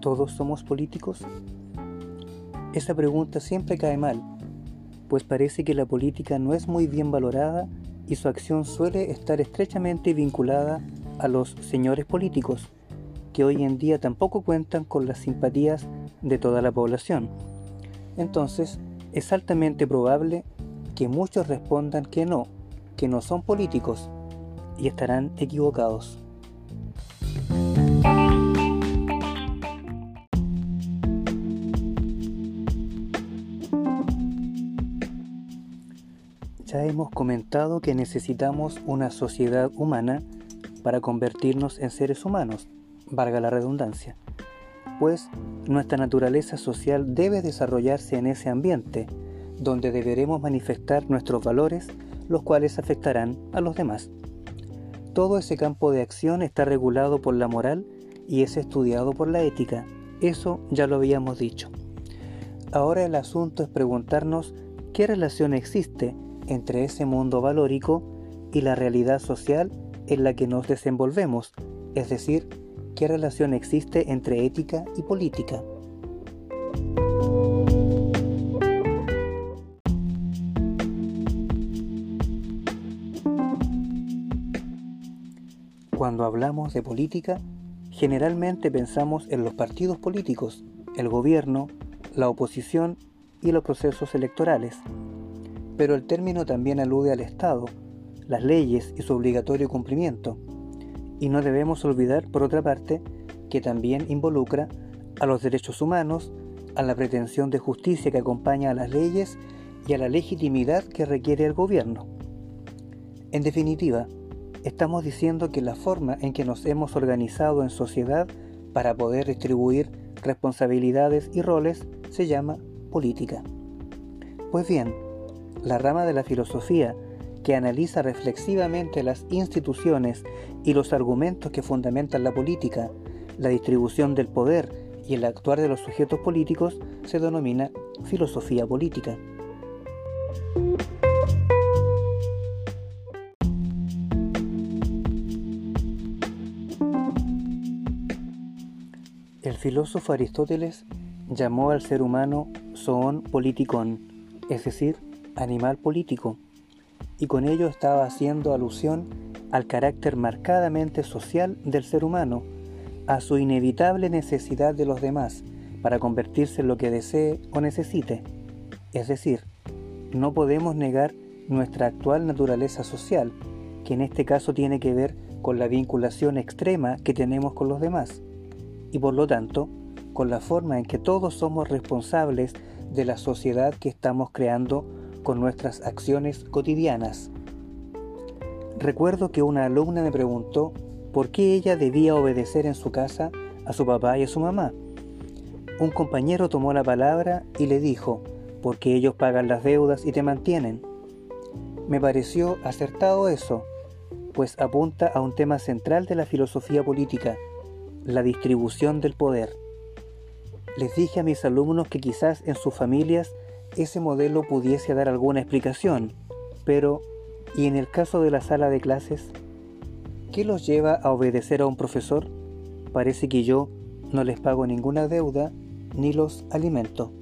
¿Todos somos políticos? Esa pregunta siempre cae mal, pues parece que la política no es muy bien valorada y su acción suele estar estrechamente vinculada a los señores políticos, que hoy en día tampoco cuentan con las simpatías de toda la población. Entonces, es altamente probable que muchos respondan que no, que no son políticos, y estarán equivocados. Ya hemos comentado que necesitamos una sociedad humana para convertirnos en seres humanos, valga la redundancia, pues nuestra naturaleza social debe desarrollarse en ese ambiente, donde deberemos manifestar nuestros valores, los cuales afectarán a los demás. Todo ese campo de acción está regulado por la moral y es estudiado por la ética, eso ya lo habíamos dicho. Ahora el asunto es preguntarnos qué relación existe entre ese mundo valórico y la realidad social en la que nos desenvolvemos, es decir, qué relación existe entre ética y política. Cuando hablamos de política, generalmente pensamos en los partidos políticos, el gobierno, la oposición y los procesos electorales pero el término también alude al Estado, las leyes y su obligatorio cumplimiento. Y no debemos olvidar, por otra parte, que también involucra a los derechos humanos, a la pretensión de justicia que acompaña a las leyes y a la legitimidad que requiere el gobierno. En definitiva, estamos diciendo que la forma en que nos hemos organizado en sociedad para poder distribuir responsabilidades y roles se llama política. Pues bien, la rama de la filosofía que analiza reflexivamente las instituciones y los argumentos que fundamentan la política, la distribución del poder y el actuar de los sujetos políticos se denomina filosofía política. El filósofo Aristóteles llamó al ser humano zoon politikon, es decir, animal político, y con ello estaba haciendo alusión al carácter marcadamente social del ser humano, a su inevitable necesidad de los demás para convertirse en lo que desee o necesite. Es decir, no podemos negar nuestra actual naturaleza social, que en este caso tiene que ver con la vinculación extrema que tenemos con los demás, y por lo tanto, con la forma en que todos somos responsables de la sociedad que estamos creando con nuestras acciones cotidianas. Recuerdo que una alumna me preguntó por qué ella debía obedecer en su casa a su papá y a su mamá. Un compañero tomó la palabra y le dijo, porque ellos pagan las deudas y te mantienen. Me pareció acertado eso, pues apunta a un tema central de la filosofía política, la distribución del poder. Les dije a mis alumnos que quizás en sus familias ese modelo pudiese dar alguna explicación, pero ¿y en el caso de la sala de clases? ¿Qué los lleva a obedecer a un profesor? Parece que yo no les pago ninguna deuda ni los alimento.